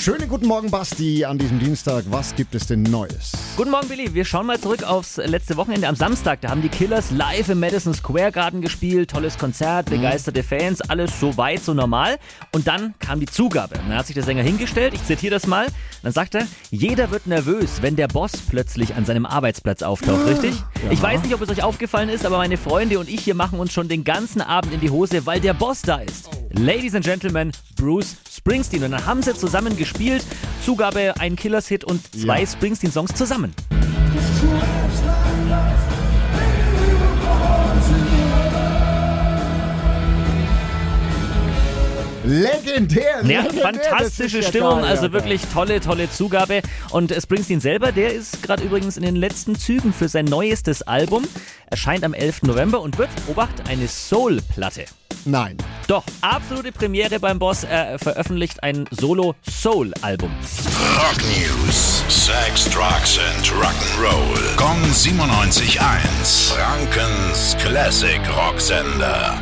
Schönen guten Morgen, Basti, an diesem Dienstag. Was gibt es denn Neues? Guten Morgen, Billy. Wir schauen mal zurück aufs letzte Wochenende am Samstag. Da haben die Killers live im Madison Square Garden gespielt. Tolles Konzert, begeisterte Fans, alles so weit, so normal. Und dann kam die Zugabe. Dann hat sich der Sänger hingestellt. Ich zitiere das mal. Dann sagt er: Jeder wird nervös, wenn der Boss plötzlich an seinem Arbeitsplatz auftaucht, richtig? Ich weiß nicht, ob es euch aufgefallen ist, aber meine Freunde und ich hier machen uns schon den ganzen Abend in die Hose, weil der Boss da ist. Ladies and Gentlemen, Bruce Springsteen. Und dann haben sie zusammen gespielt. Zugabe, ein Killers-Hit und zwei Ja. Springsteen-Songs zusammen. Legendär! Ja, legendär, das fantastische ja Stimmung, geil, also ja, wirklich tolle, tolle Zugabe. Und äh, Springsteen selber, der ist gerade übrigens in den letzten Zügen für sein neuestes Album. Erscheint am 11. November und wird, Obacht, eine Soul-Platte. Nein. Doch, absolute Premiere beim Boss. Er veröffentlicht ein Solo-Soul-Album. Rock News. Sex, Drugs and Rock'n'Roll. Kong 97.1. Frankens Classic Rocksender.